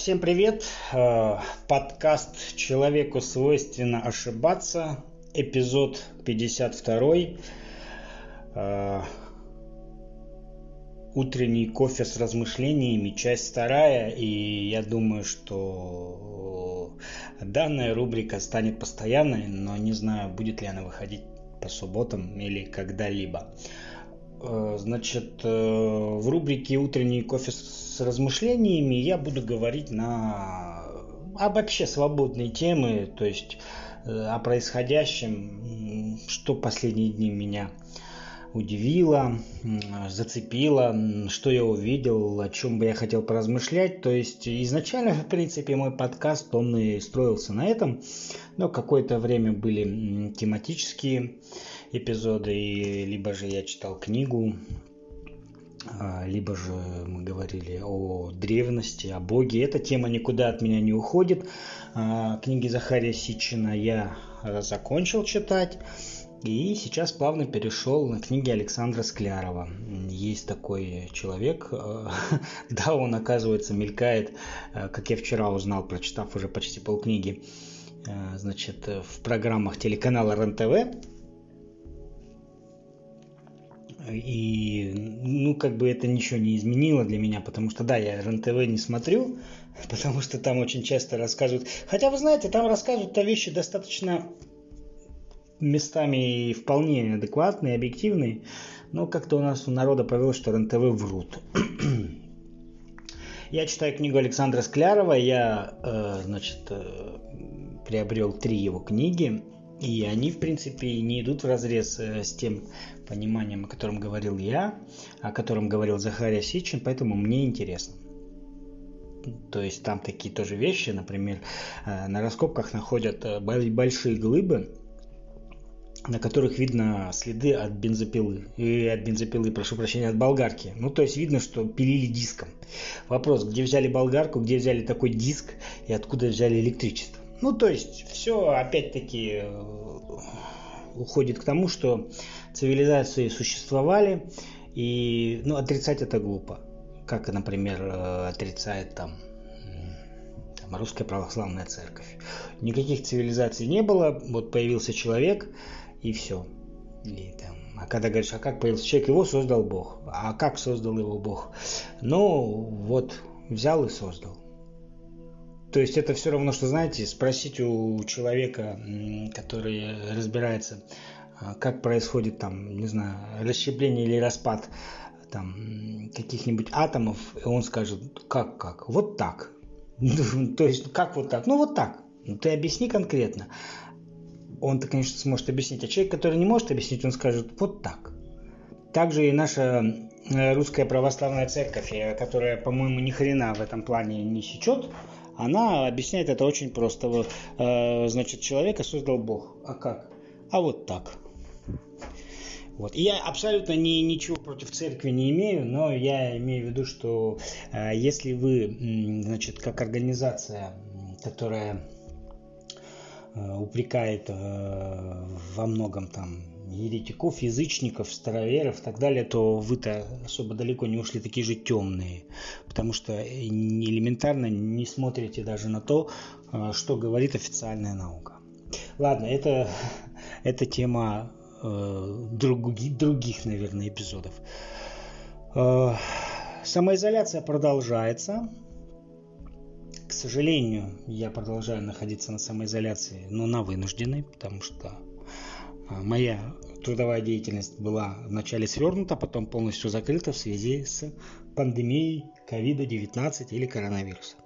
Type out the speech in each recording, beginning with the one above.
Всем привет! Э, подкаст «Человеку свойственно ошибаться», эпизод 52. Э, утренний кофе с размышлениями, часть вторая, и я думаю, что данная рубрика станет постоянной, но не знаю, будет ли она выходить по субботам или когда-либо. Значит, в рубрике «Утренний кофе с размышлениями я буду говорить на об вообще свободные темы, то есть э, о происходящем, что последние дни меня удивило, зацепило, что я увидел, о чем бы я хотел поразмышлять. То есть изначально, в принципе, мой подкаст, он и строился на этом, но какое-то время были тематические эпизоды, либо же я читал книгу а, либо же мы говорили о древности, о Боге. Эта тема никуда от меня не уходит. А, книги Захария Сичина я закончил читать. И сейчас плавно перешел на книги Александра Склярова. Есть такой человек, да, он, оказывается, мелькает, как я вчера узнал, прочитав уже почти полкниги, значит, в программах телеканала РЕН-ТВ. И, ну, как бы это ничего не изменило для меня, потому что, да, я РЕН-ТВ не смотрю, потому что там очень часто рассказывают... Хотя, вы знаете, там рассказывают-то вещи достаточно местами вполне адекватные, объективные, но как-то у нас у народа повелось, что РЕН-ТВ врут. Я читаю книгу Александра Склярова, я, э, значит, э, приобрел три его книги, и они, в принципе, не идут в разрез э, с тем пониманием, о котором говорил я, о котором говорил Захария Сичин, поэтому мне интересно. То есть там такие тоже вещи, например, э, на раскопках находят э, большие глыбы, на которых видно следы от бензопилы. И от бензопилы, прошу прощения, от болгарки. Ну, то есть видно, что пилили диском. Вопрос, где взяли болгарку, где взяли такой диск и откуда взяли электричество. Ну, то есть все опять-таки э, уходит к тому, что цивилизации существовали, и ну, отрицать это глупо. Как, например, э, отрицает там, там русская православная церковь. Никаких цивилизаций не было, вот появился человек, и все. И, там, а когда говоришь, а как появился человек, его создал Бог. А как создал его Бог? Ну, вот, взял и создал. То есть это все равно, что, знаете, спросить у человека, который разбирается, а, как происходит там, не знаю, расщепление или распад там каких-нибудь атомов, и он скажет, как, как, вот так. То есть, как вот так? Ну, вот так. Ну, ты объясни конкретно. Он-то, конечно, сможет объяснить. А человек, который не может объяснить, он скажет, вот так. Также и наша э, русская православная церковь, э, которая, по-моему, ни хрена в этом плане не сечет, она объясняет это очень просто. Вот, э, значит, человека создал Бог. А как? А вот так. Вот. И я абсолютно ни, ничего против церкви не имею, но я имею в виду, что э, если вы, значит, как организация, которая э, упрекает э, во многом там еретиков, язычников, староверов и так далее, то вы-то особо далеко не ушли такие же темные, потому что элементарно не смотрите даже на то, э, что говорит официальная наука. Ладно, это, это тема э, других, других, наверное, эпизодов. Э, самоизоляция продолжается. К сожалению, я продолжаю находиться на самоизоляции, но на вынужденной, потому что моя трудовая деятельность была вначале свернута, потом полностью закрыта в связи с пандемией COVID-19 или коронавируса.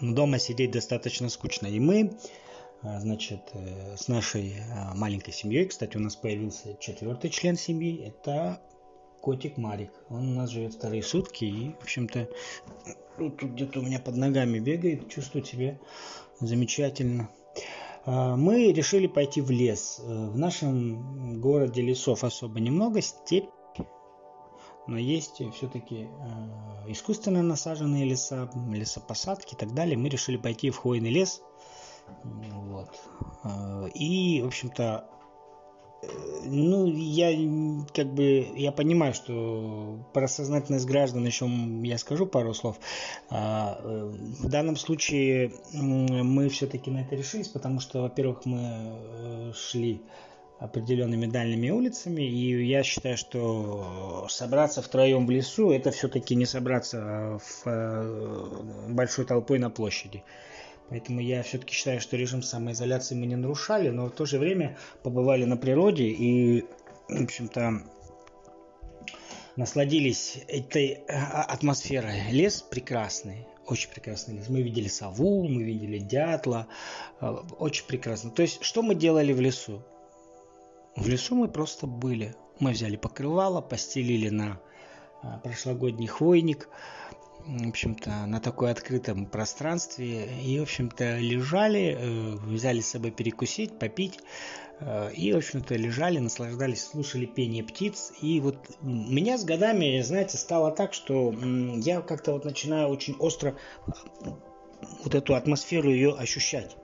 Но дома сидеть достаточно скучно. И мы, а, значит, э, с нашей а, маленькой семьей, кстати, у нас появился четвертый член семьи, это котик Марик. Он у нас живет вторые сутки и, в общем-то, тут где-то у меня под ногами бегает, чувствует себя замечательно. А, мы решили пойти в лес. Э, в нашем городе лесов особо немного, степь, но есть все-таки э, искусственно насаженные леса, лесопосадки и так далее. Мы решили пойти в хвойный лес. Вот. Э, и, в общем-то, ну, я как бы, я понимаю, что про сознательность граждан еще я скажу пару слов. А, э, в данном случае мы все-таки на это решились, потому что, во-первых, мы э, шли определенными дальними улицами, и я считаю, что собраться втроем в лесу, это все-таки не собраться в э, большой толпой на площади. Поэтому я все-таки считаю, что режим самоизоляции мы не нарушали, но в то же время побывали на природе и, в общем-то, насладились этой а, атмосферой. Лес прекрасный, очень прекрасный лес. Мы видели сову, мы видели дятла, э, очень прекрасно. То есть, что мы делали в лесу? В лесу мы просто были. Мы взяли покрывало, постелили на а, прошлогодний хвойник, в общем-то, на такой открытом пространстве. И, в общем-то, лежали, э, взяли с собой перекусить, попить. Э, и, в общем-то, лежали, наслаждались, слушали пение птиц. И вот меня с годами, знаете, стало так, что я как-то вот начинаю очень остро вот эту атмосферу ее ощущать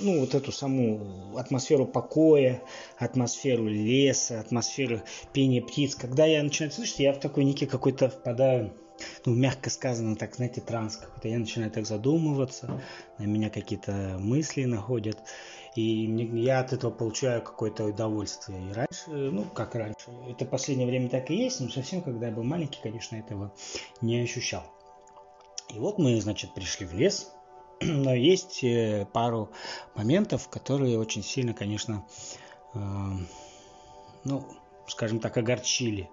ну, вот эту саму атмосферу покоя, атмосферу леса, атмосферу пения птиц. Когда я начинаю слышать, я в такой некий какой-то впадаю, ну, мягко сказано, так, знаете, транс какой-то. Я начинаю так задумываться, на меня какие-то мысли находят, и я от этого получаю какое-то удовольствие. И раньше, ну, как раньше, это последнее время так и есть, но совсем, когда я был маленький, конечно, этого не ощущал. И вот мы, значит, пришли в лес, но есть э, пару моментов, которые очень сильно, конечно, э, ну, скажем так, огорчили.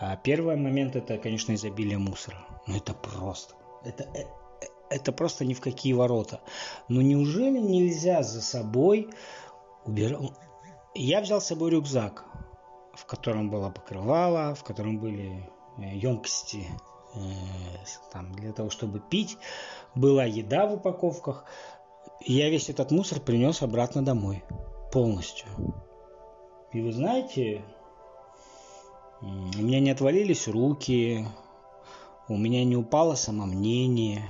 А первый момент это, конечно, изобилие мусора. Ну это просто. Это, э, это просто ни в какие ворота. Но неужели нельзя за собой убирать... Я взял с собой рюкзак, в котором было покрывало, в котором были емкости там, для того, чтобы пить была еда в упаковках. Я весь этот мусор принес обратно домой. Полностью. И вы знаете, у меня не отвалились руки, у меня не упало самомнение,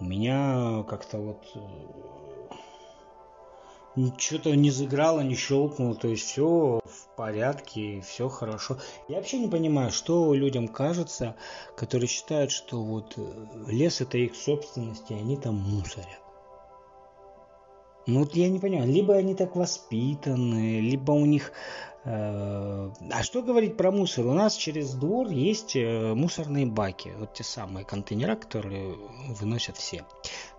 у меня как-то вот э, что-то не заиграло, не щелкнуло, то есть все в порядке, все хорошо. Я вообще не понимаю, что людям кажется, которые считают, что вот э, лес это их собственность, и они там мусорят. Ну вот я не понимаю, либо они так воспитаны, либо у них а что говорить про мусор? У нас через двор есть э, мусорные баки, вот те самые контейнера, которые выносят все.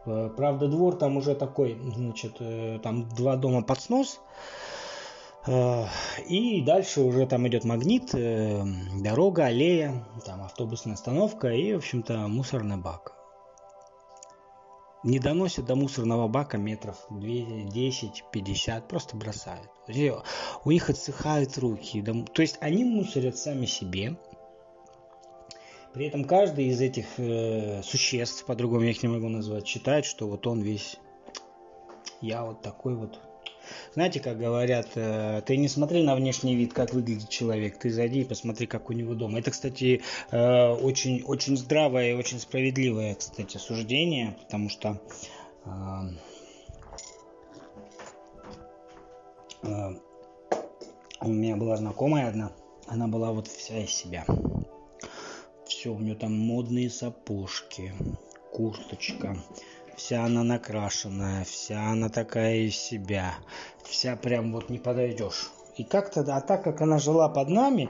Э, правда, двор там уже такой, значит, там два дома под снос, и дальше уже там идет магнит, дорога, аллея, там автобусная остановка и, в общем-то, мусорный бак не доносят до мусорного бака метров 10-50, просто бросают. У них отсыхают руки. То есть они мусорят сами себе. При этом каждый из этих э, существ, по-другому я их не могу назвать, считает, что вот он весь, я вот такой вот знаете, как говорят, э, ты не смотри на внешний вид, как выглядит человек, ты зайди и посмотри, как у него дома. Это, кстати, э, очень, очень здравое и очень справедливое, кстати, суждение, потому что э, у меня была знакомая одна, она была вот вся из себя. Все, у нее там модные сапожки, курточка, вся она накрашенная, вся она такая из себя, вся прям вот не подойдешь. И как-то, а так как она жила под нами,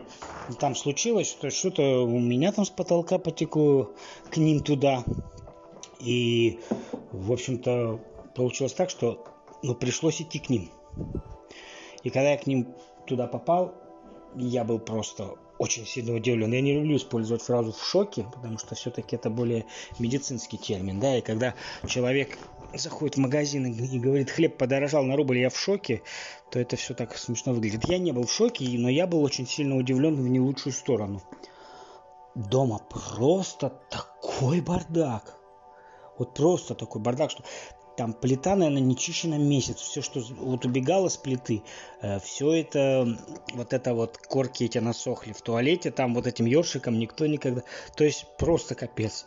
там случилось, что что-то у меня там с потолка потекло к ним туда. И, в общем-то, получилось так, что ну, пришлось идти к ним. И когда я к ним туда попал, я был просто очень сильно удивлен. Я не люблю использовать фразу в шоке, потому что все-таки это более медицинский термин, да, и когда человек заходит в магазин и говорит, хлеб подорожал на рубль, я в шоке, то это все так смешно выглядит. Я не был в шоке, но я был очень сильно удивлен в не лучшую сторону. Дома просто такой бардак. Вот просто такой бардак, что там плита, наверное, не чищена месяц. Все, что вот убегало с плиты, э, все это, вот это вот корки эти насохли в туалете, там вот этим ёршиком никто никогда... То есть просто капец.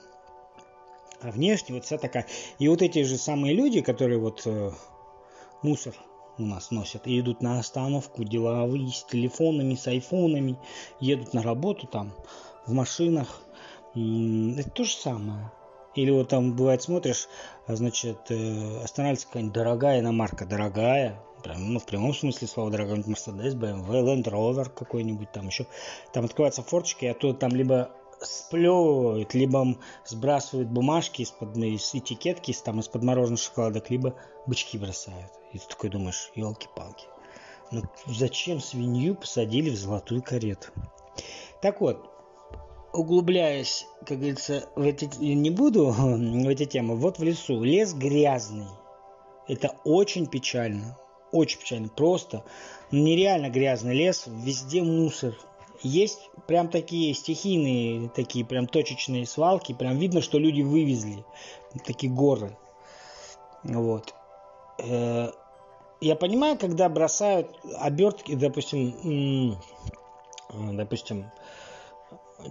А внешне вот вся такая... И вот эти же самые люди, которые вот э, мусор у нас носят и идут на остановку деловые с телефонами, с айфонами, едут на работу там в машинах. Это то же самое. Или вот там бывает смотришь, а, значит, э, останавливается какая-нибудь дорогая иномарка, дорогая, прям, ну, в прямом смысле слова, дорогой Mercedes, BMW, Land Rover какой-нибудь там еще. Там открываются форчики, а то там либо сплевывают, либо сбрасывают бумажки из-под из этикетки, из, там, из-под мороженого шоколадок, либо бычки бросают. И ты такой думаешь, елки-палки. Ну зачем свинью посадили в золотую карету? Так вот, углубляясь, как говорится, в эти, не буду в эти темы, вот в лесу, лес грязный. Это очень печально. Очень печально. Просто нереально грязный лес, везде мусор. Есть прям такие стихийные, такие прям точечные свалки. Прям видно, что люди вывезли. Такие горы. Вот. Э, я понимаю, когда бросают обертки, допустим, допустим,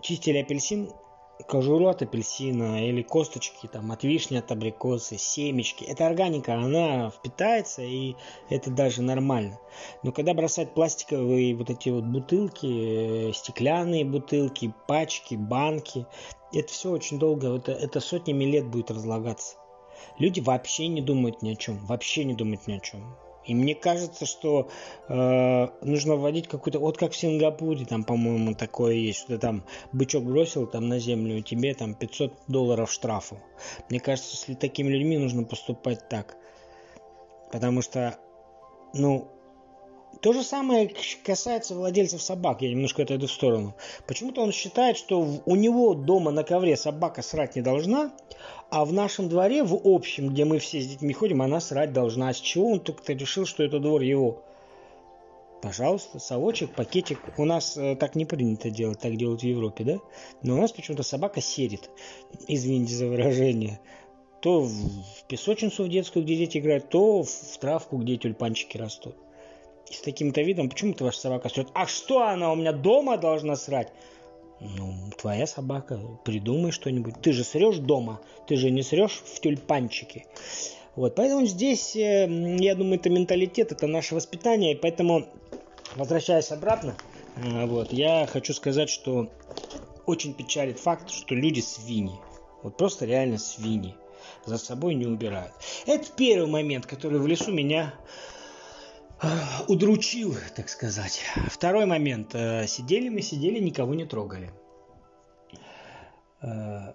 чистили апельсин, кожуру от апельсина или косточки там от вишни, от абрикосы, семечки. Это органика, она впитается и это даже нормально. Но когда бросать пластиковые вот эти вот бутылки, э, стеклянные бутылки, пачки, банки, это все очень долго, это, это сотнями лет будет разлагаться. Люди вообще не думают ни о чем, вообще не думают ни о чем. И мне кажется, что э, нужно вводить какую-то, вот как в Сингапуре, там, по-моему, такое есть, что ты там бычок бросил там на землю, и тебе там 500 долларов штрафу. Мне кажется, с такими людьми нужно поступать так. Потому что, ну, то же самое касается владельцев собак. Я немножко отойду в сторону. Почему-то он считает, что у него дома на ковре собака срать не должна, а в нашем дворе, в общем, где мы все с детьми ходим, она срать должна. А с чего он только решил, что это двор его? Пожалуйста, совочек, пакетик. У нас э, так не принято делать, так делают в Европе, да? Но у нас почему-то собака серит. Извините за выражение. То в песочницу в детскую, где дети играют, то в травку, где тюльпанчики растут. И с таким-то видом, почему-то ваша собака срет. А что она у меня дома должна срать? Ну, твоя собака, придумай что-нибудь. Ты же срешь дома, ты же не срешь в тюльпанчике. Вот, поэтому здесь, э, я думаю, это менталитет, это наше воспитание, и поэтому, возвращаясь обратно, э, вот, я хочу сказать, что очень печалит факт, что люди свиньи. Вот просто реально свиньи. За собой не убирают. Это первый момент, который в лесу меня удручил, так сказать. Второй момент. Э, сидели мы, сидели, никого не трогали. Э,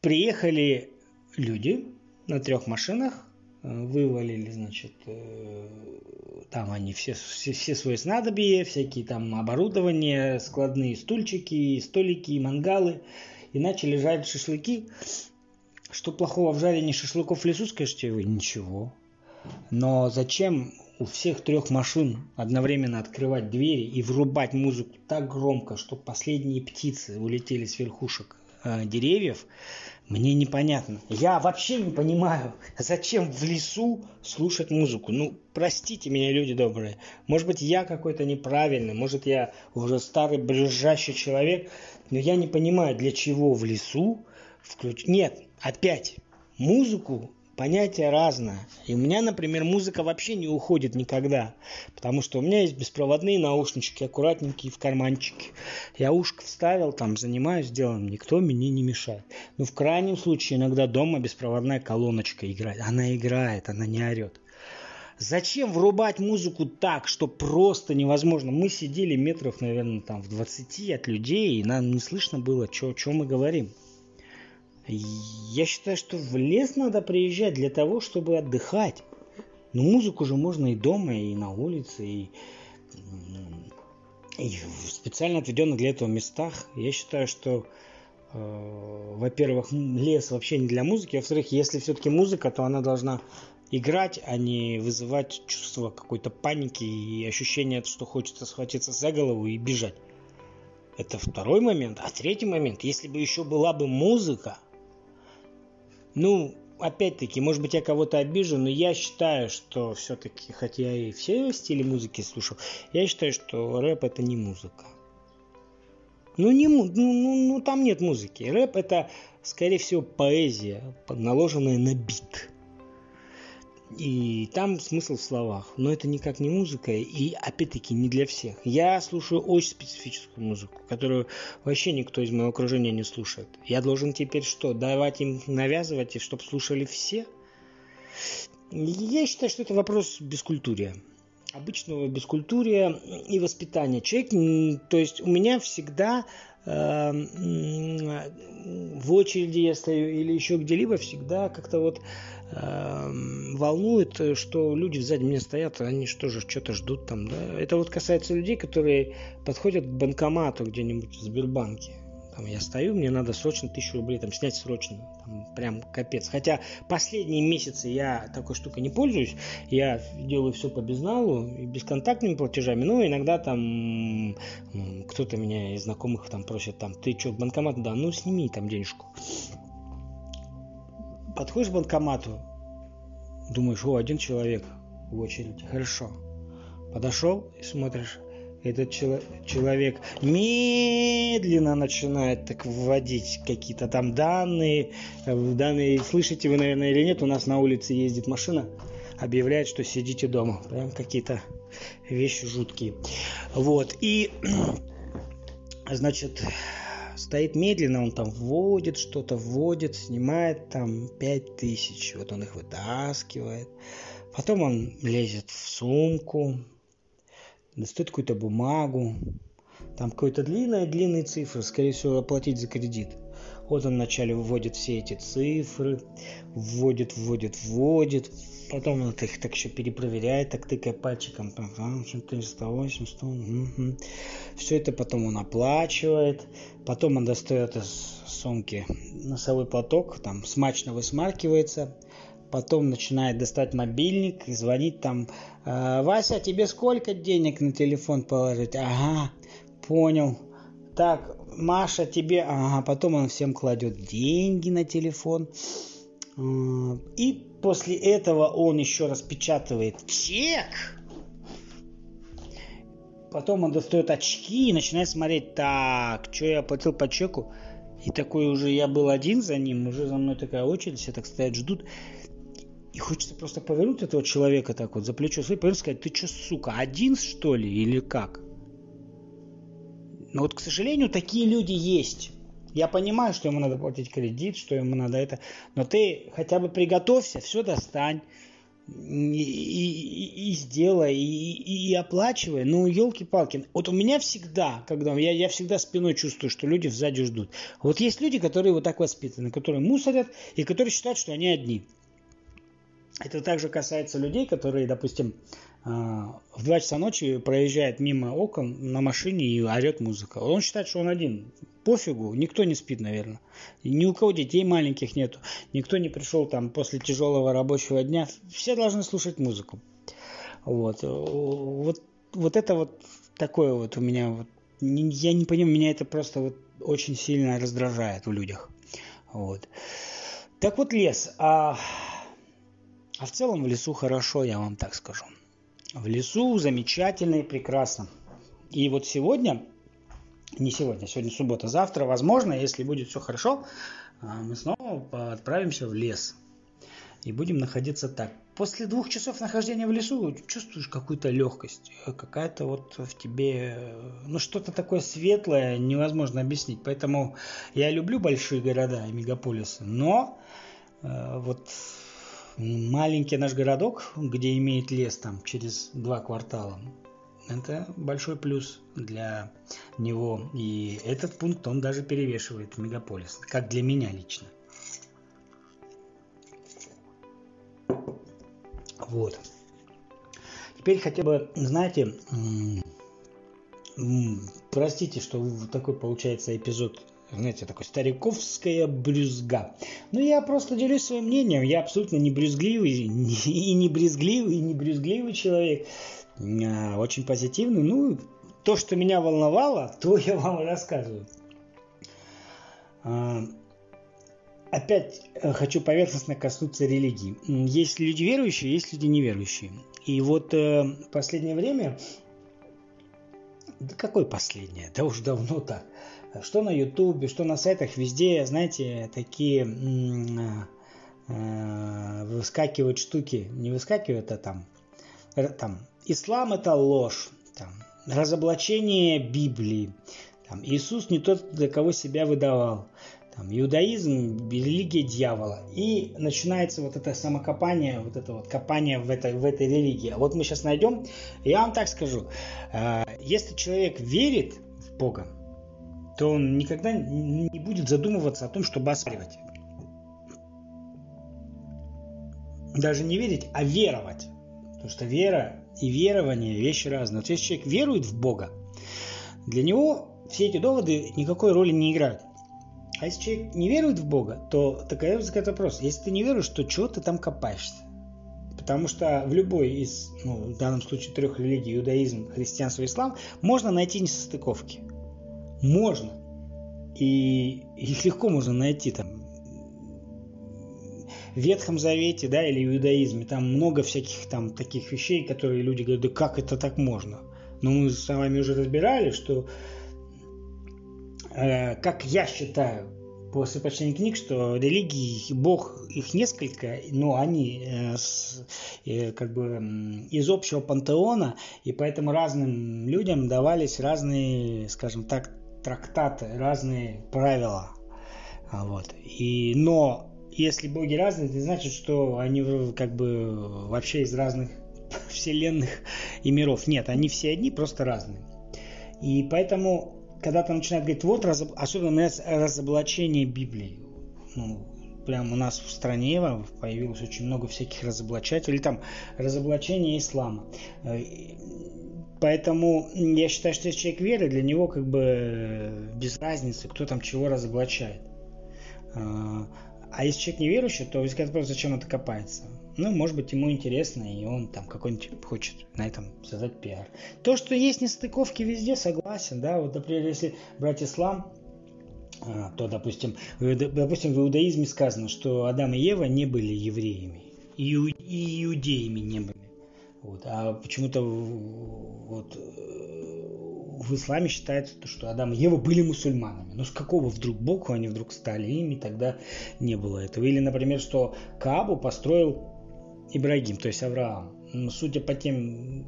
приехали люди на трех машинах, э, вывалили, значит, там они все, все, все свои снадобья, всякие там оборудование, складные стульчики, столики, мангалы, и начали жарить шашлыки. Что плохого в жарении шашлыков в лесу, скажете вы? Ничего. Но зачем у всех трех машин одновременно открывать двери и врубать музыку так громко, что последние птицы улетели с верхушек э, деревьев, мне непонятно. Я вообще не понимаю, зачем в лесу слушать музыку. Ну, простите меня, люди добрые. Может быть, я какой-то неправильный, может, я уже старый брюзжащий человек, но я не понимаю, для чего в лесу включить... Нет, опять, музыку понятие разное. И у меня, например, музыка вообще не уходит никогда, потому что у меня есть беспроводные наушнички, аккуратненькие в карманчике. Я ушко вставил, там занимаюсь делом, никто мне не мешает. Но в крайнем случае иногда дома беспроводная колоночка играет. Она играет, она не орет. Зачем врубать музыку так, что просто невозможно? Мы сидели метров, наверное, там в 20 от людей, и нам не слышно было, что мы говорим. Я считаю, что в лес надо приезжать для того, чтобы отдыхать. Но музыку же можно и дома, и на улице, и, и в специально отведенных для этого местах. Я считаю, что, э, во-первых, лес вообще не для музыки, а во-вторых, если все-таки музыка, то она должна играть, а не вызывать чувство какой-то паники и ощущение, что хочется схватиться за голову и бежать. Это второй момент. А третий момент, если бы еще была бы музыка, ну, опять-таки, может быть, я кого-то обижу, но я считаю, что все-таки, хотя я и все стили музыки слушал, я считаю, что рэп это не музыка. Ну, не, ну, ну, ну, там нет музыки. Рэп это, скорее всего, поэзия, наложенная на бит. И там смысл в словах. Но это никак не музыка, и опять-таки не для всех. Я слушаю очень специфическую музыку, которую вообще никто из моего окружения не слушает. Я должен теперь что, давать им навязывать, чтобы слушали все? Я считаю, что это вопрос бескультурия обычного бескультурия и воспитания. Человек, то есть у меня всегда в очереди я стою или еще где-либо, всегда как-то вот э, волнует, что люди сзади меня стоят, они что же, что-то ждут там, да. Это вот касается людей, которые подходят к банкомату где-нибудь в Сбербанке там я стою, мне надо срочно тысячу рублей там снять срочно. Там прям капец. Хотя последние месяцы я такой штукой не пользуюсь. Я делаю все по безналу и бесконтактными платежами. Но иногда там кто-то меня из знакомых там просит, там, ты что, банкомат? Да, ну сними там денежку. Подходишь к банкомату, думаешь, о, один человек в очереди, хорошо. Подошел и смотришь, этот человек медленно начинает так вводить какие-то там данные. Данные, слышите вы, наверное, или нет, у нас на улице ездит машина, объявляет, что сидите дома. Прям какие-то вещи жуткие. Вот, и, значит, стоит медленно, он там вводит что-то, вводит, снимает там 5000, вот он их вытаскивает. Потом он лезет в сумку, достает какую-то бумагу, там какой-то длинные-длинные цифры, скорее всего, оплатить за кредит. Вот он вначале вводит все эти цифры, вводит, вводит, вводит, потом он их так еще перепроверяет, так тыкая пальчиком, там, 408, 100, угу. все это потом он оплачивает, потом он достает из сумки носовой платок, там смачно высмаркивается, потом начинает достать мобильник и звонить там, «Э, Вася, тебе сколько денег на телефон положить? Ага, понял. Так, Маша, тебе... Ага, потом он всем кладет деньги на телефон. Э, и после этого он еще распечатывает чек. Потом он достает очки и начинает смотреть, так, что я оплатил по чеку. И такой уже я был один за ним, уже за мной такая очередь, все так стоят, ждут. И хочется просто повернуть этого человека так вот за плечо свои, повернуть сказать, ты что, сука, один что ли или как? Но вот, к сожалению, такие люди есть. Я понимаю, что ему надо платить кредит, что ему надо это, но ты хотя бы приготовься, все достань и, и, и сделай, и, и, и оплачивай. Ну, елки-палки. Вот у меня всегда, когда я, я всегда спиной чувствую, что люди сзади ждут. Вот есть люди, которые вот так воспитаны, которые мусорят и которые считают, что они одни. Это также касается людей, которые, допустим, а, в 2 часа ночи проезжает мимо окон на машине и орет музыка. Он считает, что он один. Пофигу, никто не спит, наверное. Ни у кого детей маленьких нету. Никто не пришел там после тяжелого рабочего дня. Все должны слушать музыку. Вот. Вот, вот это вот такое вот у меня вот. Я не понимаю, меня это просто вот очень сильно раздражает в людях. Вот. Так вот лес. А а в целом в лесу хорошо, я вам так скажу. В лесу замечательно и прекрасно. И вот сегодня, не сегодня, сегодня суббота, завтра, возможно, если будет все хорошо, а, мы снова отправимся в лес. И будем находиться так. После двух часов нахождения в лесу чувствуешь какую-то легкость, какая-то вот в тебе, ну что-то такое светлое, невозможно объяснить. Поэтому я люблю большие города и мегаполисы, но э, вот маленький наш городок, где имеет лес там через два квартала, это большой плюс для него. И этот пункт он даже перевешивает мегаполис, как для меня лично. Вот. Теперь хотя бы, знаете, простите, что такой получается эпизод знаете, такой стариковская брюзга. Но я просто делюсь своим мнением. Я абсолютно не брюзгливый, и не брезгливый, и не брюзгливый человек. А, очень позитивный. Ну, то, что меня волновало, то я вам рассказываю. А, опять э, хочу поверхностно коснуться религии. Есть люди верующие, есть люди неверующие. И вот э, последнее время, да какое последнее, да уж давно так, что на ютубе, что на сайтах, везде, знаете, такие э, выскакивают штуки, не выскакивают, а там, там ислам это ложь, там, разоблачение Библии, там, Иисус не тот, для кого себя выдавал, там, иудаизм, религия дьявола. И начинается вот это самокопание, вот это вот копание в этой, в этой религии. А вот мы сейчас найдем, я вам так скажу, э, если человек верит в Бога, то он никогда не будет задумываться о том, чтобы оспаривать. Даже не верить, а веровать. Потому что вера и верование – вещи разные. Вот если человек верует в Бога, для него все эти доводы никакой роли не играют. А если человек не верует в Бога, то такой возникает вопрос. Если ты не веруешь, то чего ты там копаешься? Потому что в любой из, ну, в данном случае, трех религий, иудаизм, христианство, ислам, можно найти несостыковки. Можно. И их легко можно найти там. В Ветхом Завете, да, или в иудаизме, там много всяких там таких вещей, которые люди говорят, да как это так можно? Но мы с вами уже разбирали, что, э, как я считаю, после прочтения книг, что религии, Бог, их несколько, но они э, с, э, как бы из общего пантеона, и поэтому разным людям давались разные, скажем так, трактаты, разные правила. А, вот. И, но если боги разные, это значит, что они как бы вообще из разных вселенных и миров. Нет, они все одни, просто разные. И поэтому, когда там начинают говорить, вот раз, особенно разоблачение Библии, ну, прям у нас в стране появилось очень много всяких разоблачателей, там разоблачение ислама. Поэтому я считаю, что если человек верит, для него как бы э, без разницы, кто там чего разоблачает. А, а если человек неверующий, то возникает вопрос, зачем это копается. Ну, может быть, ему интересно, и он там какой-нибудь хочет на этом создать пиар. То, что есть нестыковки везде, согласен, да. Вот, например, если брать ислам, а, то, допустим, допустим, в иудаизме сказано, что Адам и Ева не были евреями, и иудеями не были. Вот. А почему-то вот, в исламе считается, что Адам и Ева были мусульманами. Но с какого вдруг боку они вдруг стали ими, тогда не было этого. Или, например, что Каабу построил Ибрагим, то есть Авраам. Судя по тем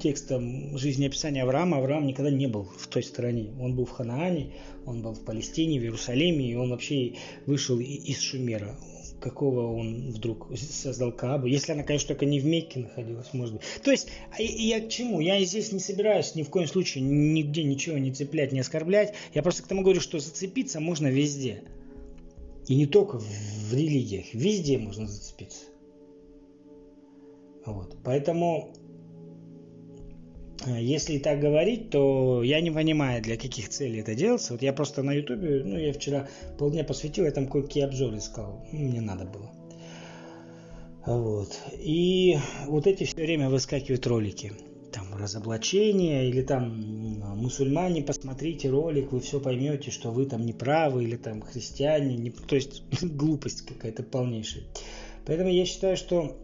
текстам жизнеописания Авраама, Авраам никогда не был в той стороне. Он был в Ханаане, он был в Палестине, в Иерусалиме, и он вообще вышел из Шумера какого он вдруг создал Каабу, если она, конечно, только не в Мекке находилась, может быть. То есть, а я к чему? Я здесь не собираюсь ни в коем случае нигде ничего не цеплять, не оскорблять. Я просто к тому говорю, что зацепиться можно везде. И не только в религиях, везде можно зацепиться. Вот. Поэтому если так говорить, то я не понимаю, для каких целей это делается. Вот я просто на ютубе, ну, я вчера полдня посвятил, я там кое-какие обзоры искал. Ну, мне надо было. Вот. И вот эти все время выскакивают ролики. Там разоблачение или там мусульмане, посмотрите ролик, вы все поймете, что вы там неправы или там христиане. Не... То есть глупость какая-то полнейшая. Поэтому я считаю, что Э,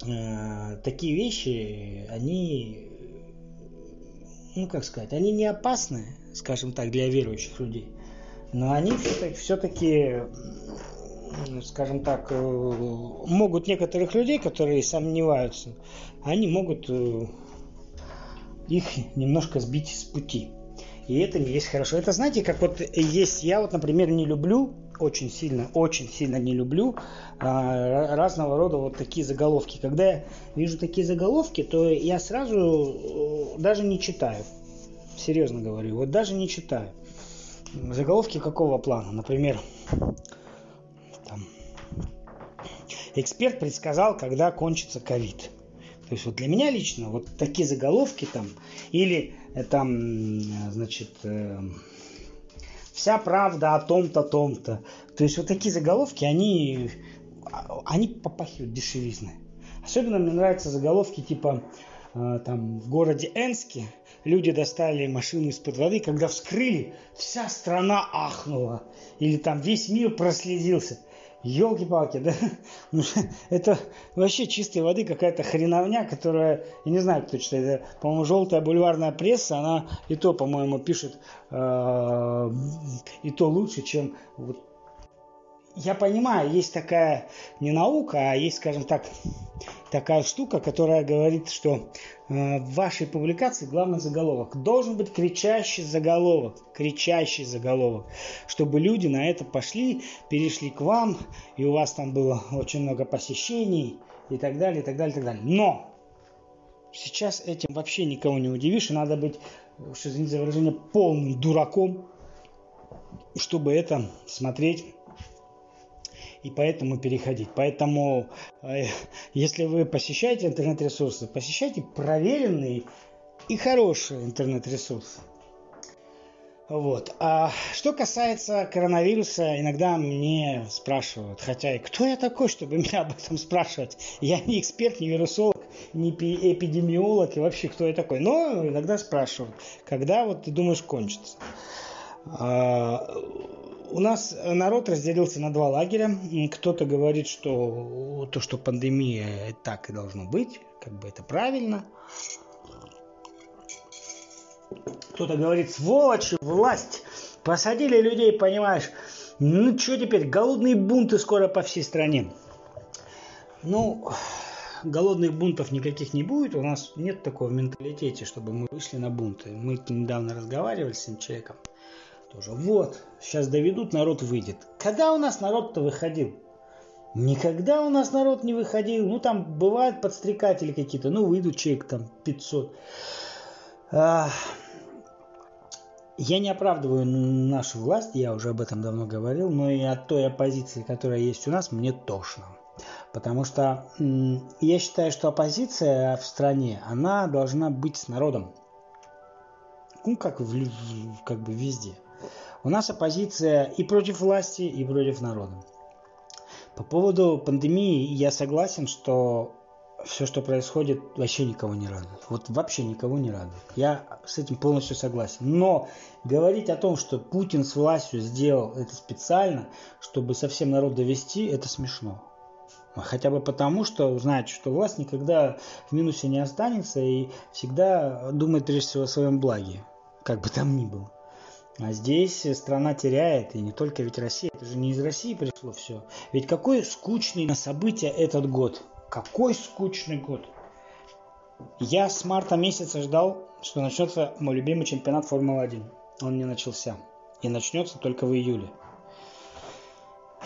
такие вещи, они, ну как сказать, они не опасны, скажем так, для верующих людей, но они все-таки, скажем так, э, могут некоторых людей, которые сомневаются, они могут э, их немножко сбить с пути. И это не есть хорошо. Это знаете, как вот есть, я вот, например, не люблю очень сильно, очень сильно не люблю а, разного рода вот такие заголовки. Когда я вижу такие заголовки, то я сразу э, даже не читаю. Серьезно говорю, вот даже не читаю. Заголовки какого плана? Например, там, эксперт предсказал, когда кончится ковид. То есть вот для меня лично вот такие заголовки там, или э, там, значит, э, вся правда о том-то, том-то. То есть вот такие заголовки, они, они попахивают дешевизной. Особенно мне нравятся заголовки типа э, там в городе Энске люди достали машину из-под воды, когда вскрыли, вся страна ахнула. Или там весь мир проследился. Елки-палки, да? Ну, это вообще чистой воды какая-то хреновня, которая, я не знаю, кто читает, это, по-моему, желтая бульварная пресса, она и то, по-моему, пишет э, и то лучше, чем вот я понимаю, есть такая не наука, а есть, скажем так, такая штука, которая говорит, что э, в вашей публикации главный заголовок должен быть кричащий заголовок, кричащий заголовок, чтобы люди на это пошли, перешли к вам, и у вас там было очень много посещений и так далее, и так далее, и так далее. Но сейчас этим вообще никого не удивишь, и надо быть, что извините за выражение, полным дураком, чтобы это смотреть и поэтому переходить. Поэтому, э, если вы посещаете интернет-ресурсы, посещайте проверенные и хорошие интернет-ресурсы. Вот. А что касается коронавируса, иногда мне спрашивают, хотя и кто я такой, чтобы меня об этом спрашивать? Я не эксперт, не вирусолог, не эпидемиолог и вообще кто я такой. Но иногда спрашивают, когда вот ты думаешь кончится? У нас народ разделился на два лагеря. Кто-то говорит, что то, что пандемия так и должно быть, как бы это правильно. Кто-то говорит, сволочи, власть, посадили людей, понимаешь, ну что теперь, голодные бунты скоро по всей стране. Ну, голодных бунтов никаких не будет, у нас нет такого в менталитете, чтобы мы вышли на бунты. Мы недавно разговаривали с этим человеком тоже. Вот, сейчас доведут, народ выйдет. Когда у нас народ-то выходил? Никогда у нас народ не выходил. Ну, там бывают подстрекатели какие-то. Ну, выйдут человек там 500. А, я не оправдываю нашу власть, я уже об этом давно говорил, но и от той оппозиции, которая есть у нас, мне тошно. Потому что я считаю, что оппозиция в стране, она должна быть с народом. Ну, как, в, как бы везде. У нас оппозиция и против власти, и против народа. По поводу пандемии я согласен, что все, что происходит, вообще никого не радует. Вот вообще никого не радует. Я с этим полностью согласен. Но говорить о том, что Путин с властью сделал это специально, чтобы совсем народ довести, это смешно. Хотя бы потому, что знаете, что власть никогда в минусе не останется и всегда думает прежде всего о своем благе, как бы там ни было. А здесь страна теряет, и не только ведь Россия, это же не из России пришло все. Ведь какой скучный на события этот год. Какой скучный год. Я с марта месяца ждал, что начнется мой любимый чемпионат Формулы-1. Он не начался. И начнется только в июле.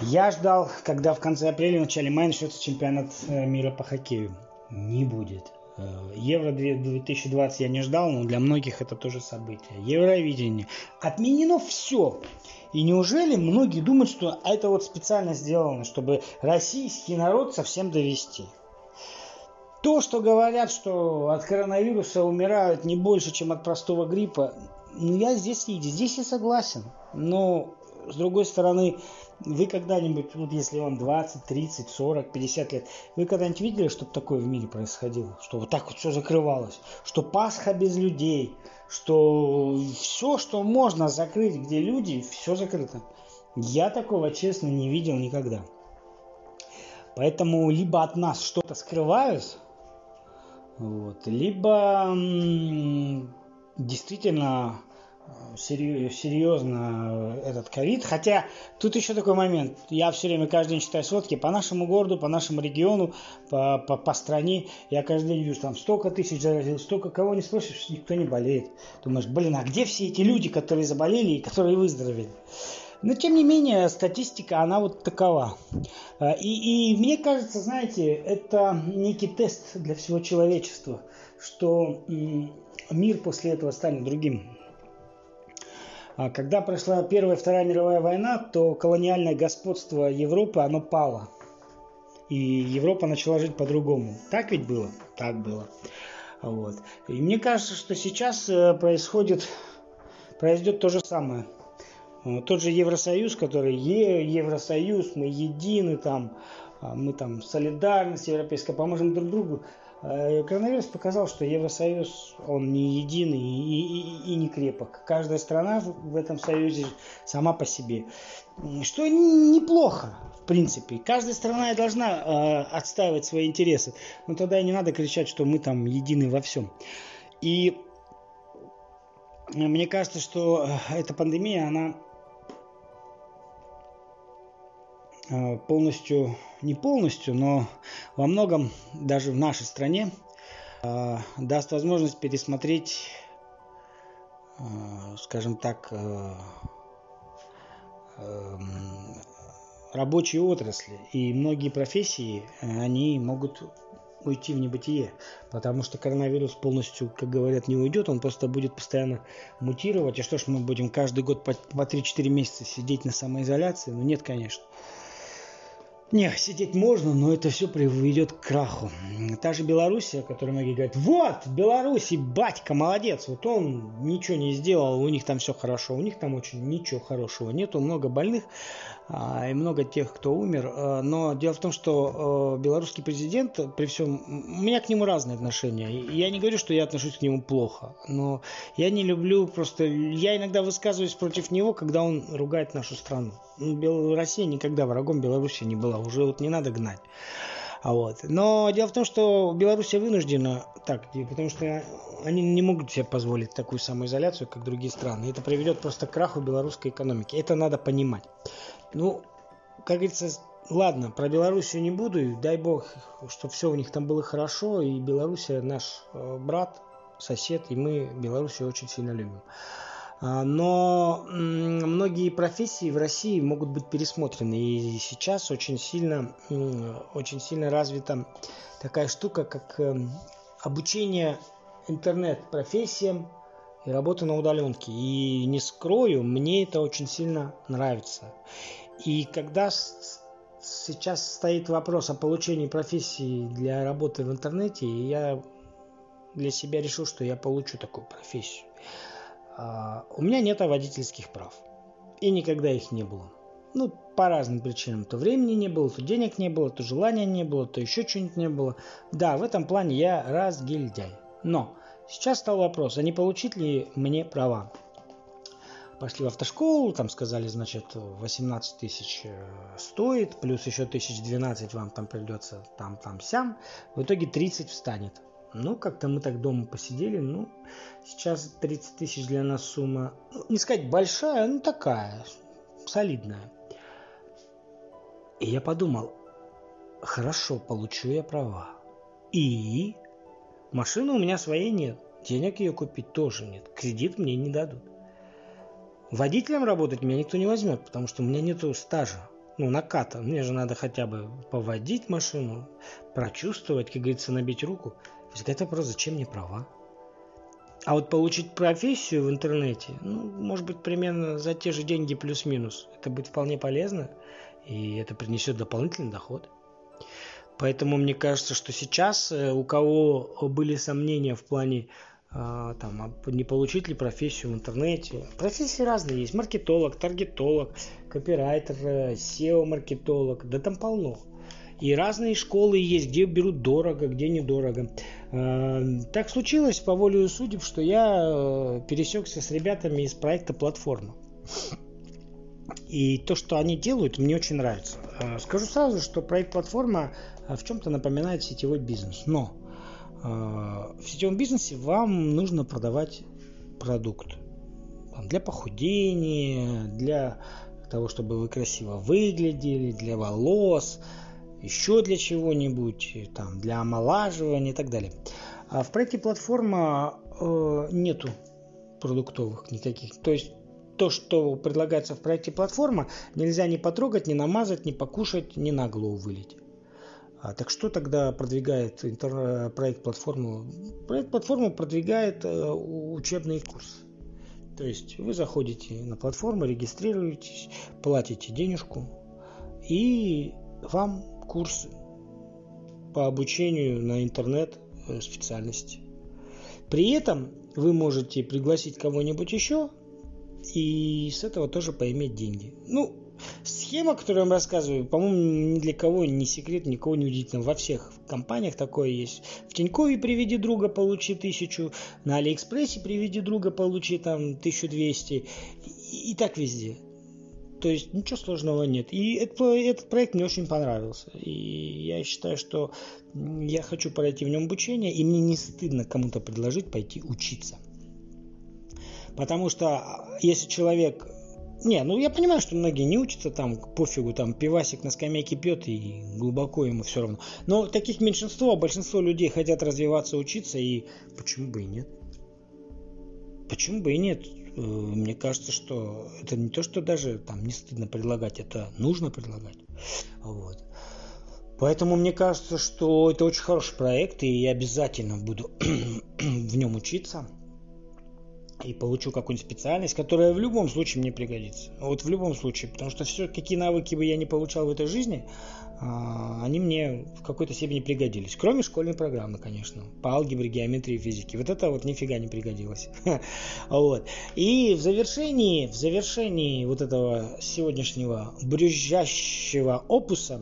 Я ждал, когда в конце апреля, начале мая начнется чемпионат э, мира по хоккею. Не будет. Э, Евро 2020 я не ждал, но для многих это тоже событие. Евровидение. Отменено все. И неужели многие думают, что это вот специально сделано, чтобы российский народ совсем довести? То, что говорят, что от коронавируса умирают не больше, чем от простого гриппа, я здесь, здесь я согласен. Но с другой стороны, вы когда-нибудь, вот если вам 20, 30, 40, 50 лет, вы когда-нибудь видели, чтобы такое в мире происходило? Что вот так вот все закрывалось? Что Пасха без людей? Что все, что можно закрыть, где люди, все закрыто? Я такого, честно, не видел никогда. Поэтому либо от нас что-то скрывают, вот, либо действительно серьезно этот ковид. Хотя тут еще такой момент. Я все время каждый день читаю сводки по нашему городу, по нашему региону, по, по, по стране. Я каждый день вижу, там столько тысяч заразил, столько кого не спросишь, никто не болеет. Думаешь, блин, а где все эти люди, которые заболели и которые выздоровели? Но тем не менее, статистика, она вот такова. А, и, и мне кажется, знаете, это некий тест для всего человечества, что мир после этого станет другим. А когда прошла Первая и Вторая мировая война, то колониальное господство Европы, оно пало. И Европа начала жить по-другому. Так ведь было? Так было. Вот. И мне кажется, что сейчас э, происходит, произойдет то же самое. Тот же Евросоюз, который е, Евросоюз, мы едины, там, а мы там солидарность европейская, поможем друг другу. Э, коронавирус показал, что Евросоюз, он не единый и, и, и не крепок. Каждая страна в этом союзе сама по себе. Что неплохо, в принципе. Каждая страна должна э, отстаивать свои интересы. Но тогда и не надо кричать, что мы там едины во всем. И мне кажется, что э, эта пандемия, она полностью, не полностью, но во многом даже в нашей стране э, даст возможность пересмотреть, скажем так, эм, рабочие отрасли. И многие профессии, они могут уйти в небытие, потому что коронавирус полностью, как говорят, не уйдет, он просто будет постоянно мутировать. И что ж мы будем каждый год по, по 3-4 месяца сидеть на самоизоляции? Ну нет, конечно. Не, сидеть можно, но это все приведет к краху. Та же Белоруссия, о которой многие говорят, вот, Беларуси батька молодец, вот он ничего не сделал, у них там все хорошо, у них там очень ничего хорошего нету, много больных, а, и много тех, кто умер. А, но дело в том, что а, белорусский президент, при всем... У меня к нему разные отношения. Я не говорю, что я отношусь к нему плохо, но я не люблю просто... Я иногда высказываюсь против него, когда он ругает нашу страну. Россия никогда врагом Беларуси не была. Уже вот не надо гнать. А вот. Но дело в том, что Беларусь вынуждена так, потому что они не могут себе позволить такую самоизоляцию, как другие страны. Это приведет просто к краху белорусской экономики. Это надо понимать. Ну, как говорится, ладно, про Белоруссию не буду, дай бог, чтобы все у них там было хорошо, и Белоруссия наш э, брат, сосед, и мы Белоруссию очень сильно любим. А, но многие профессии в России могут быть пересмотрены, и сейчас очень сильно, очень сильно развита такая штука, как эм, обучение интернет-профессиям, и работа на удаленке. И не скрою, мне это очень сильно нравится. И когда сейчас стоит вопрос о получении профессии для работы в интернете, я для себя решил, что я получу такую профессию. А, у меня нет водительских прав. И никогда их не было. Ну, по разным причинам. То времени не было, то денег не было, то желания не было, то еще что-нибудь не было. Да, в этом плане я разгильдяй. Но сейчас стал вопрос, а не получить ли мне права? пошли в автошколу, там сказали, значит, 18 тысяч э, стоит, плюс еще тысяч 12 вам там придется там, там, сям. В итоге 30 встанет. Ну, как-то мы так дома посидели, ну, сейчас 30 тысяч для нас сумма, ну, не сказать большая, ну, такая, солидная. И я подумал, хорошо, получу я права. И машины у меня своей нет, денег ее купить тоже нет, кредит мне не дадут. Водителем работать меня никто не возьмет, потому что у меня нету стажа, ну, наката. Мне же надо хотя бы поводить машину, прочувствовать, как говорится, набить руку. Возникает вопрос, зачем мне права? А вот получить профессию в интернете, ну, может быть, примерно за те же деньги плюс-минус. Это будет вполне полезно, и это принесет дополнительный доход. Поэтому мне кажется, что сейчас э, у кого были сомнения в плане а, там, а не получить ли профессию в интернете. Профессии разные есть. Маркетолог, таргетолог, копирайтер, SEO-маркетолог. Да там полно. И разные школы есть, где берут дорого, где недорого. А, так случилось по воле судеб, что я э, пересекся с ребятами из проекта «Платформа». И то, что они делают, мне очень нравится. Скажу сразу, что проект «Платформа» в чем-то напоминает сетевой бизнес. Но а, в сетевом бизнесе вам нужно продавать продукт для похудения, для того, чтобы вы красиво выглядели, для волос, еще для чего-нибудь, там, для омолаживания и так далее. А в проекте платформа э, нету продуктовых никаких. То есть то, что предлагается в проекте платформа, нельзя ни потрогать, ни намазать, ни покушать, ни на голову вылить. А, так что тогда продвигает интер... проект платформу? Проект платформу продвигает э, учебный курс. То есть вы заходите на платформу, регистрируетесь, платите денежку, и вам курс по обучению на интернет э, специальности. При этом вы можете пригласить кого-нибудь еще и с этого тоже поиметь деньги. Ну, Схема, которую я вам рассказываю, по-моему, ни для кого не секрет, никого не удивительно. Во всех компаниях такое есть. В Тинькове приведи друга, получи тысячу. На Алиэкспрессе приведи друга, получи там 1200. И, и так везде. То есть ничего сложного нет. И это, этот проект мне очень понравился. И я считаю, что я хочу пройти в нем обучение, и мне не стыдно кому-то предложить пойти учиться. Потому что а, если человек Не, ну я понимаю, что многие не учатся там, пофигу, там пивасик на скамейке пьет и глубоко ему все равно. Но таких меньшинство, большинство людей хотят развиваться, учиться, и почему бы и нет? Почему бы и нет? Э, мне кажется, что это не то, что даже там не стыдно предлагать, это нужно предлагать. Вот. Поэтому мне кажется, что это очень хороший проект, и я обязательно буду в нем учиться и получу какую-нибудь специальность, которая в любом случае мне пригодится. Вот в любом случае, потому что все, какие навыки бы я не получал в этой жизни, они мне в какой-то степени пригодились. Кроме школьной программы, конечно. По алгебре, геометрии, физике. Вот это вот нифига не пригодилось. вот. И в завершении, в завершении вот этого сегодняшнего брюзжащего опуса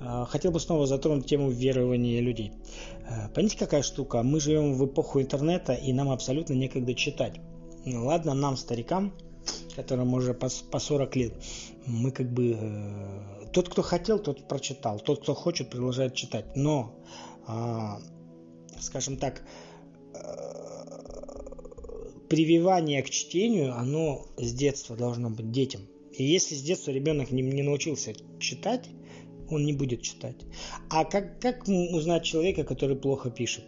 а, хотел бы снова затронуть тему верования людей. А, понимаете, какая штука? Мы живем в эпоху интернета, и нам абсолютно некогда читать. Ну, ладно, нам, старикам, которым уже по, по 40 лет, мы как бы... Тот, кто хотел, тот прочитал. Тот, кто хочет, продолжает читать. Но, э, скажем так, э, прививание к чтению, оно с детства должно быть детям. И если с детства ребенок не, не научился читать, он не будет читать. А как, как узнать человека, который плохо пишет?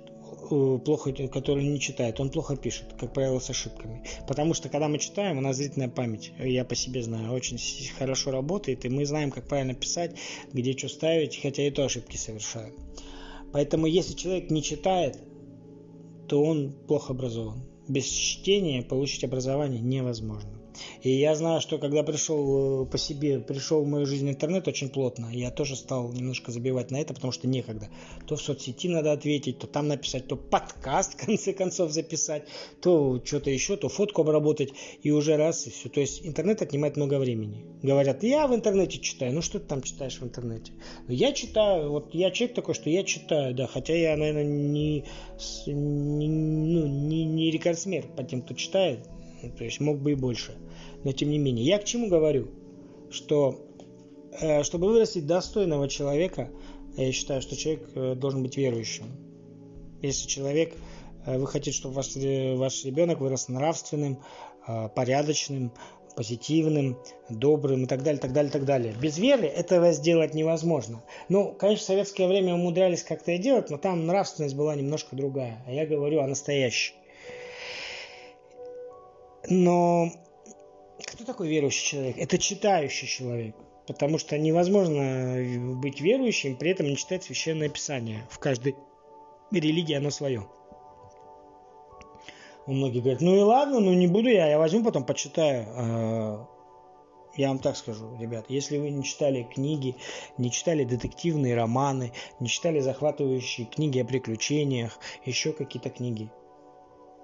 Э, плохо, который не читает, он плохо пишет, как правило, с ошибками. Потому что, когда мы читаем, у нас зрительная память, я по себе знаю, очень хорошо работает, и мы знаем, как правильно писать, где что ставить, хотя и то ошибки совершаем. Поэтому, если человек не читает, то он плохо образован. Без чтения получить образование невозможно. И я знаю, что когда пришел э, по себе, пришел в мою жизнь интернет очень плотно, я тоже стал немножко забивать на это, потому что некогда. То в соцсети надо ответить, то там написать, то подкаст в конце концов записать, то что-то еще, то фотку обработать, и уже раз, и все. То есть интернет отнимает много времени. Говорят, я в интернете читаю. Ну что ты там читаешь в интернете? Ну, я читаю, вот я человек такой, что я читаю, да, хотя я, наверное, не, не, ну, не, не рекордсмер по тем, кто читает, то есть мог бы и больше но тем не менее. Я к чему говорю? Что э, чтобы вырастить достойного человека, я считаю, что человек э, должен быть верующим. Если человек, э, вы хотите, чтобы ваш, ваш ребенок вырос нравственным, порядочным, позитивным, добрым и так далее, так далее, так далее. Без веры этого сделать невозможно. Ну, конечно, в советское время умудрялись как-то и делать, но там нравственность была немножко другая. А я говорю о настоящей. Но кто такой верующий человек? Это читающий человек. Потому что невозможно быть верующим, при этом не читать священное писание. В каждой религии оно свое. У многих говорят, ну и ладно, ну не буду я, я возьму потом почитаю. А, я вам так скажу, ребят, если вы не читали книги, не читали детективные романы, не читали захватывающие книги о приключениях, еще какие-то книги,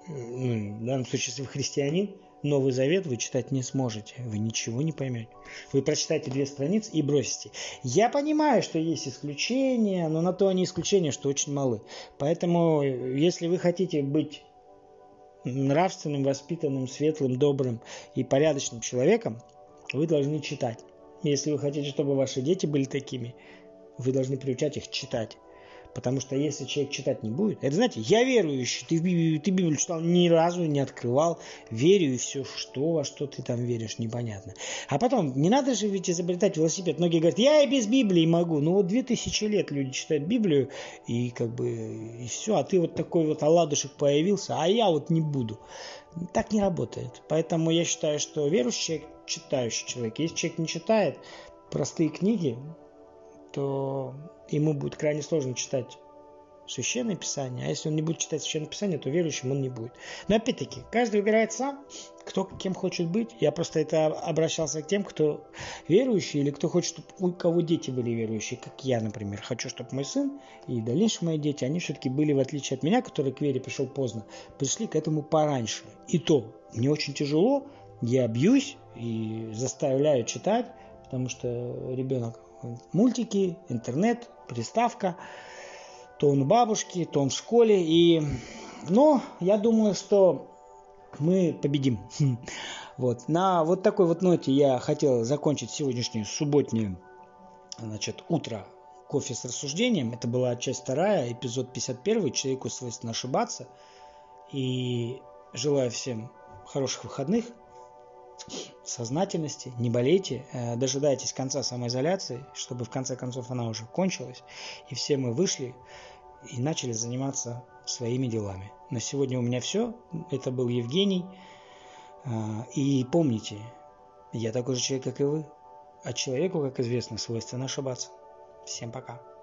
ну, в данном случае, если вы христианин, Новый Завет вы читать не сможете, вы ничего не поймете. Вы прочитаете две страницы и бросите. Я понимаю, что есть исключения, но на то они исключения, что очень малы. Поэтому, если вы хотите быть нравственным, воспитанным, светлым, добрым и порядочным человеком, вы должны читать. Если вы хотите, чтобы ваши дети были такими, вы должны приучать их читать. Потому что если человек читать не будет, это знаете, я верующий, ты, ты Библию читал ни разу, не открывал, верю и все, что, во что ты там веришь, непонятно. А потом, не надо же ведь изобретать велосипед. Многие говорят, я и без Библии могу. Ну вот две тысячи лет люди читают Библию, и как бы, и все, а ты вот такой вот оладушек появился, а я вот не буду. Так не работает. Поэтому я считаю, что верующий человек, читающий человек. Если человек не читает простые книги, то ему будет крайне сложно читать Священное Писание, а если он не будет читать Священное Писание, то верующим он не будет. Но опять-таки, каждый выбирает сам, кто кем хочет быть. Я просто это обращался к тем, кто верующий или кто хочет, чтобы у кого дети были верующие, как я, например. Хочу, чтобы мой сын и дальнейшие мои дети, они все-таки были, в отличие от меня, который к вере пришел поздно, пришли к этому пораньше. И то, мне очень тяжело, я бьюсь и заставляю читать, потому что ребенок мультики, интернет, приставка, то он у бабушки, то он в школе. И, но я думаю, что мы победим. Вот. На вот такой вот ноте я хотел закончить сегодняшнюю субботнюю значит, утро кофе с рассуждением. Это была часть вторая, эпизод 51. Человеку свойственно ошибаться. И желаю всем хороших выходных. Сознательности, не болейте, э, дожидайтесь конца самоизоляции, чтобы в конце концов она уже кончилась, и все мы вышли и начали заниматься своими делами. На сегодня у меня все. Это был Евгений. Э, и помните, я такой же человек, как и вы. А человеку, как известно, свойственно ошибаться. Всем пока.